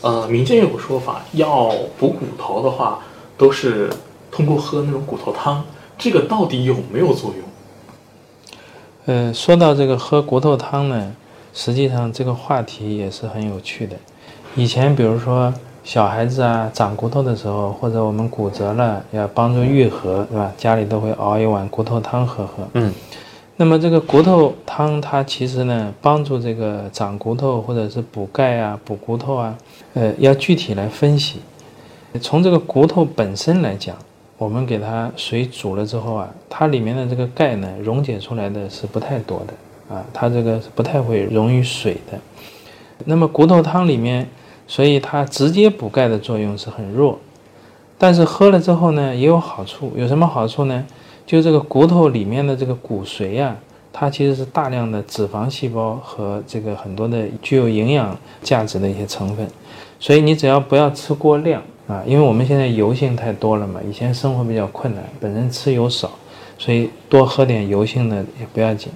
呃民间有个说法，要补骨头的话，都是通过喝那种骨头汤，这个到底有没有作用？呃，说到这个喝骨头汤呢，实际上这个话题也是很有趣的。以前比如说小孩子啊长骨头的时候，或者我们骨折了要帮助愈合，是吧？家里都会熬一碗骨头汤喝喝。嗯。那么这个骨头汤，它其实呢，帮助这个长骨头或者是补钙啊、补骨头啊，呃，要具体来分析。从这个骨头本身来讲，我们给它水煮了之后啊，它里面的这个钙呢，溶解出来的是不太多的啊，它这个是不太会溶于水的。那么骨头汤里面，所以它直接补钙的作用是很弱，但是喝了之后呢，也有好处。有什么好处呢？就这个骨头里面的这个骨髓呀，它其实是大量的脂肪细胞和这个很多的具有营养价值的一些成分，所以你只要不要吃过量啊，因为我们现在油性太多了嘛，以前生活比较困难，本身吃油少，所以多喝点油性的也不要紧。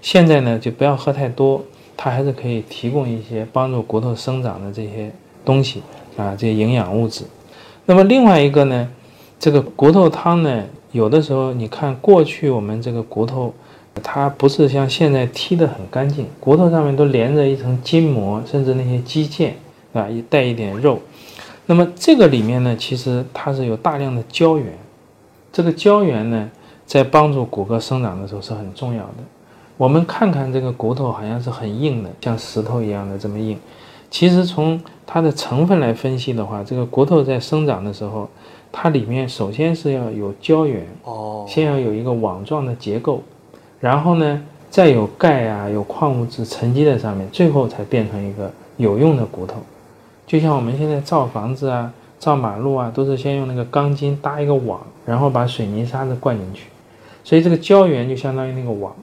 现在呢，就不要喝太多，它还是可以提供一些帮助骨头生长的这些东西啊，这些营养物质。那么另外一个呢，这个骨头汤呢。有的时候，你看过去我们这个骨头，它不是像现在剔得很干净，骨头上面都连着一层筋膜，甚至那些肌腱啊，也带一点肉。那么这个里面呢，其实它是有大量的胶原，这个胶原呢，在帮助骨骼生长的时候是很重要的。我们看看这个骨头好像是很硬的，像石头一样的这么硬，其实从它的成分来分析的话，这个骨头在生长的时候。它里面首先是要有胶原哦，先要有一个网状的结构，然后呢，再有钙啊，有矿物质沉积在上面，最后才变成一个有用的骨头。就像我们现在造房子啊、造马路啊，都是先用那个钢筋搭一个网，然后把水泥沙子灌进去，所以这个胶原就相当于那个网，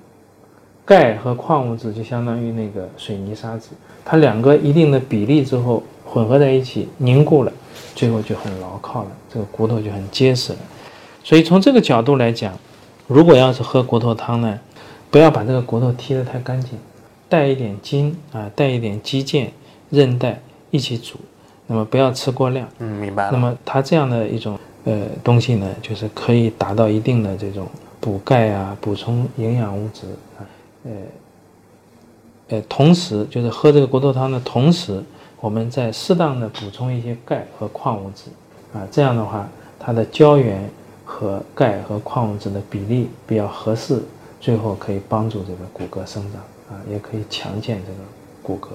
钙和矿物质就相当于那个水泥沙子，它两个一定的比例之后混合在一起凝固了。最后就很牢靠了，这个骨头就很结实了。所以从这个角度来讲，如果要是喝骨头汤呢，不要把这个骨头剔得太干净，带一点筋啊，带一点肌腱、韧带一起煮。那么不要吃过量。嗯，明白了。那么它这样的一种呃东西呢，就是可以达到一定的这种补钙啊、补充营养物质啊，呃呃，同时就是喝这个骨头汤的同时。我们再适当的补充一些钙和矿物质，啊，这样的话，它的胶原和钙和矿物质的比例比较合适，最后可以帮助这个骨骼生长，啊，也可以强健这个骨骼。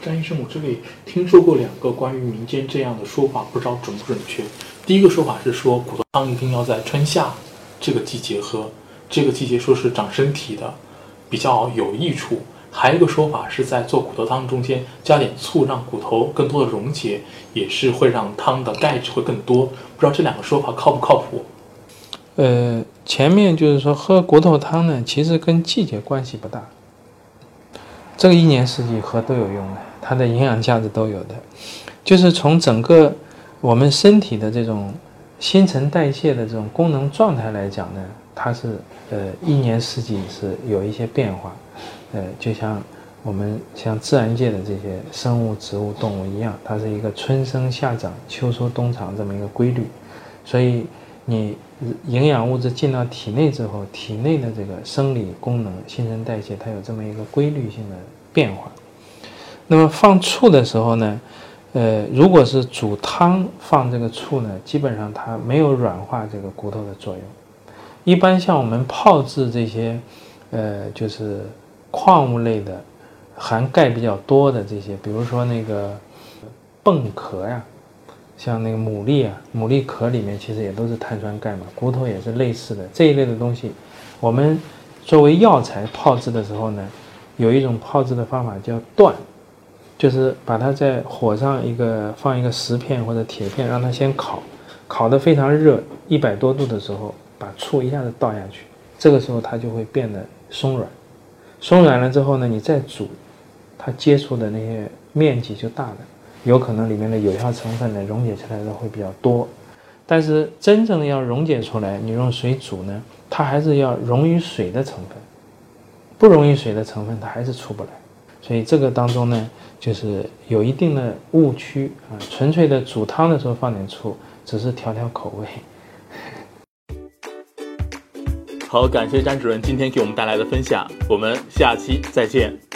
张医生，我这里听说过两个关于民间这样的说法，不知道准不准确。第一个说法是说骨头汤一定要在春夏这个季节喝，这个季节说是长身体的，比较有益处。还有一个说法是在做骨头汤中间加点醋，让骨头更多的溶解，也是会让汤的钙质会更多。不知道这两个说法靠不靠谱？呃，前面就是说喝骨头汤呢，其实跟季节关系不大，这个一年四季喝都有用的，它的营养价值都有的。就是从整个我们身体的这种新陈代谢的这种功能状态来讲呢，它是呃一年四季是有一些变化。呃，就像我们像自然界的这些生物、植物、动物一样，它是一个春生夏长、秋收冬藏这么一个规律。所以你营养物质进到体内之后，体内的这个生理功能、新陈代谢，它有这么一个规律性的变化。那么放醋的时候呢，呃，如果是煮汤放这个醋呢，基本上它没有软化这个骨头的作用。一般像我们泡制这些，呃，就是。矿物类的，含钙比较多的这些，比如说那个蚌壳呀，像那个牡蛎啊，牡蛎壳里面其实也都是碳酸钙嘛，骨头也是类似的这一类的东西。我们作为药材泡制的时候呢，有一种泡制的方法叫断，就是把它在火上一个放一个石片或者铁片，让它先烤，烤得非常热，一百多度的时候，把醋一下子倒下去，这个时候它就会变得松软，松软了之后呢，你再煮，它接触的那些面积就大了，有可能里面的有效成分呢溶解出来的会比较多，但是真正要溶解出来，你用水煮呢，它还是要溶于水的成分，不溶于水的成分它还是出不来，所以这个当中呢。就是有一定的误区啊，纯粹的煮汤的时候放点醋，只是调调口味。好，感谢詹主任今天给我们带来的分享，我们下期再见。